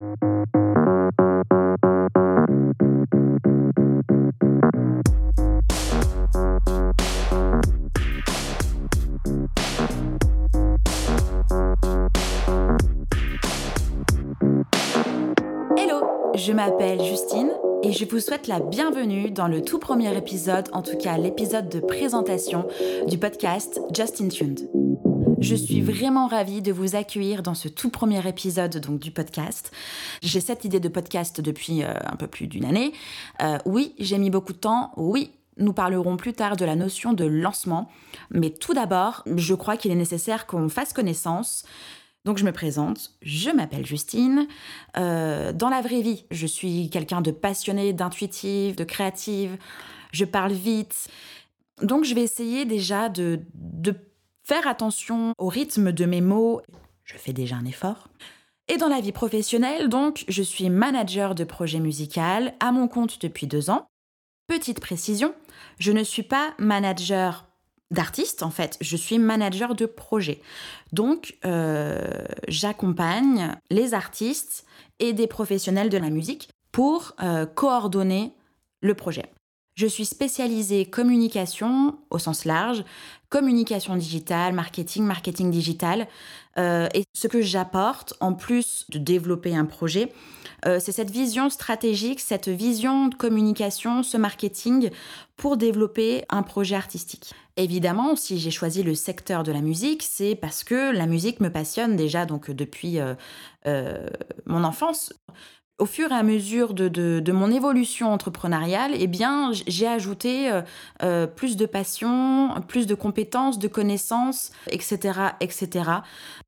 Hello, je m'appelle Justine et je vous souhaite la bienvenue dans le tout premier épisode, en tout cas l'épisode de présentation du podcast Justin Tuned. Je suis vraiment ravie de vous accueillir dans ce tout premier épisode donc du podcast. J'ai cette idée de podcast depuis euh, un peu plus d'une année. Euh, oui, j'ai mis beaucoup de temps. Oui, nous parlerons plus tard de la notion de lancement. Mais tout d'abord, je crois qu'il est nécessaire qu'on fasse connaissance. Donc je me présente, je m'appelle Justine. Euh, dans la vraie vie, je suis quelqu'un de passionné, d'intuitif, de créative. Je parle vite. Donc je vais essayer déjà de, de faire attention au rythme de mes mots. Je fais déjà un effort. Et dans la vie professionnelle, donc, je suis manager de projet musical à mon compte depuis deux ans. Petite précision, je ne suis pas manager d'artiste, en fait, je suis manager de projet. Donc, euh, j'accompagne les artistes et des professionnels de la musique pour euh, coordonner le projet. Je suis spécialisée communication au sens large, communication digitale, marketing, marketing digital. Euh, et ce que j'apporte, en plus de développer un projet, euh, c'est cette vision stratégique, cette vision de communication, ce marketing pour développer un projet artistique. Évidemment, si j'ai choisi le secteur de la musique, c'est parce que la musique me passionne déjà donc depuis euh, mon enfance au fur et à mesure de, mon évolution entrepreneuriale, eh bien, j'ai ajouté euh, euh, plus de passion, plus de compétences, de connaissances, etc., etc.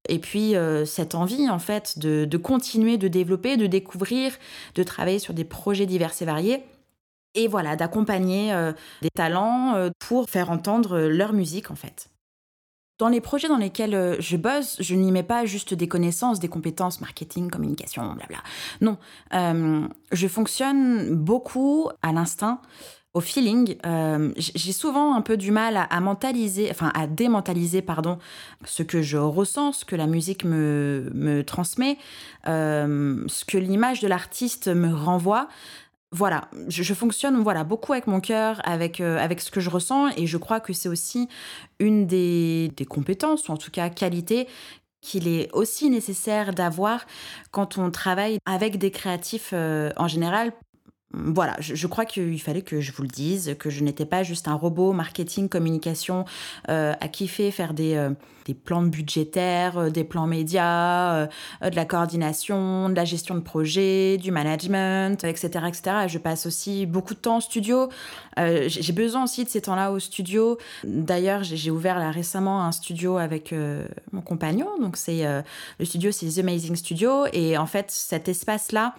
Et puis euh, cette envie, en fait, de, de, continuer de développer, de découvrir, de travailler sur des projets divers et variés. Et voilà, d'accompagner des talents pour faire entendre leur musique, en fait. Dans les projets dans lesquels euh, je bosse, je n'y mets pas juste des connaissances, des compétences, marketing, communication, blabla. Non, euh, je fonctionne beaucoup à l'instinct, au feeling. Euh, j'ai souvent un peu du mal à, mentaliser, enfin à démentaliser, pardon, ce que je ressens, ce que la musique me, me transmet, ce que l'image de l'artiste me renvoie voilà, je, fonctionne voilà beaucoup avec mon cœur, avec, euh, avec ce que je ressens, et je crois que c'est aussi une des, compétences, ou en tout cas qualités, qu'il est aussi nécessaire d'avoir quand on travaille avec des créatifs euh, en général voilà, je, crois qu'il fallait que je vous le dise, que je n'étais pas juste un robot marketing, communication euh, à kiffer faire des, euh, des plans budgétaires, euh, des plans médias, de la coordination, de la gestion de projet, du management, etc., etc. Je passe aussi beaucoup de temps en studio. j'ai besoin aussi de ces temps-là au studio. D'ailleurs, j'ai ouvert là récemment un studio avec mon compagnon. Donc c'est le studio, c'est The Amazing Studio. Et en fait, cet espace-là,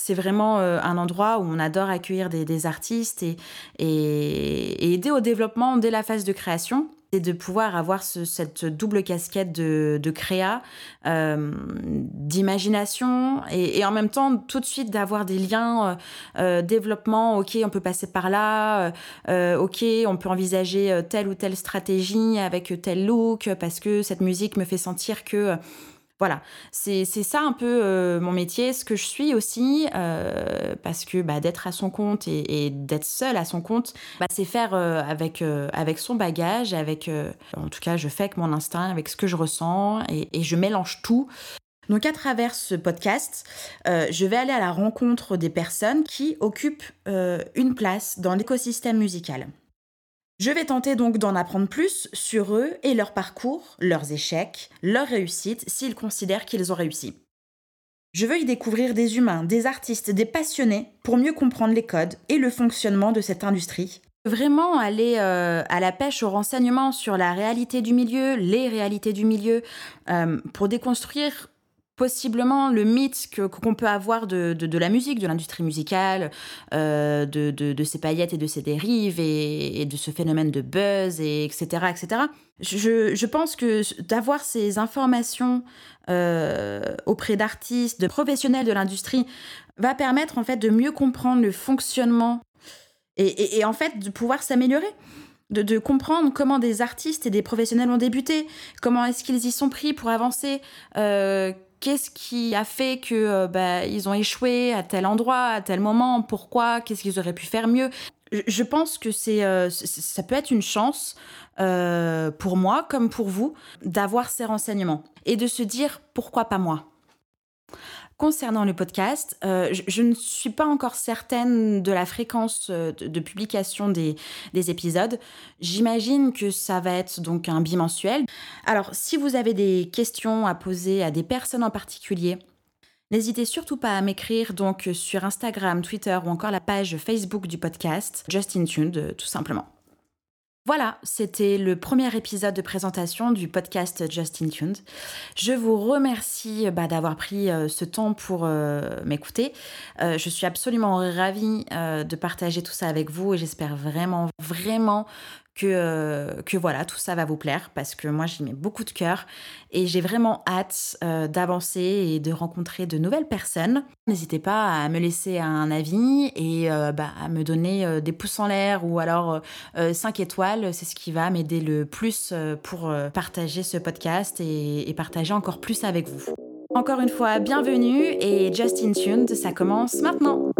c'est vraiment euh, un endroit où on adore accueillir des, artistes et, aider au développement dès la phase de création. Et de pouvoir avoir cette double casquette de, créa, euh, d'imagination et, en même temps tout de suite d'avoir des liens euh, développement, ok on peut passer par là, ok on peut envisager telle ou telle stratégie avec tel look parce que cette musique me fait sentir que voilà, c'est ça un peu euh, mon métier, ce que je suis aussi, euh, parce que bah, d'être à son compte et, d'être seul à son compte, bah, c'est faire euh, avec, avec son bagage, avec, en tout cas, je fais avec mon instinct, avec ce que je ressens, et, et je mélange tout. Donc à travers ce podcast, je vais aller à la rencontre des personnes qui occupent une place dans l'écosystème musical. Je vais tenter donc d'en apprendre plus sur eux et leur parcours, leurs échecs, leurs réussites s'ils considèrent qu'ils ont réussi. Je veux y découvrir des humains, des artistes, des passionnés pour mieux comprendre les codes et le fonctionnement de cette industrie. Vraiment aller euh, à la pêche aux renseignements sur la réalité du milieu, les réalités du milieu, euh, pour déconstruire possiblement le mythe que, qu'on peut avoir de, de, la musique, de l'industrie musicale, euh, de, de, ses paillettes et de ses dérives et, de ce phénomène de buzz, et etc. etc. Je, je pense que d'avoir ces informations euh, auprès d'artistes, de professionnels de l'industrie, va permettre en fait de mieux comprendre le fonctionnement et, et, en fait de pouvoir s'améliorer. De, comprendre comment des artistes et des professionnels ont débuté, comment est-ce qu'ils y sont pris pour avancer, euh, qu'est-ce qui a fait que bah, ils ont échoué à tel endroit, à tel moment, pourquoi, qu'est-ce qu'ils auraient pu faire mieux. Je pense que c'est, ça peut être une chance pour moi comme pour vous d'avoir ces renseignements et de se dire pourquoi pas moi. Concernant le podcast, euh, je, ne suis pas encore certaine de la fréquence euh, de, publication des, épisodes. J'imagine que ça va être donc un bimensuel. Alors, si vous avez des questions à poser à des personnes en particulier, N'hésitez surtout pas à m'écrire donc sur Instagram, Twitter ou encore la page Facebook du podcast Justin Tuned, euh, tout simplement. Voilà, c'était le premier épisode de présentation du podcast Justin Tuned. Je vous remercie bah, d'avoir pris euh, ce temps pour euh, m'écouter. Euh, je suis absolument ravie de partager tout ça avec vous et j'espère vraiment, vraiment que, euh, que voilà, tout ça va vous plaire parce que moi j'y mets beaucoup de cœur et j'ai vraiment hâte euh, d'avancer et de rencontrer de nouvelles personnes. N'hésitez pas à me laisser un avis et euh, bah, à me donner des pouces en l'air ou alors 5 étoiles, c'est ce qui va m'aider le plus pour partager ce podcast et, et partager encore plus avec vous. Encore une fois, bienvenue et Just in Tuned, ça commence maintenant.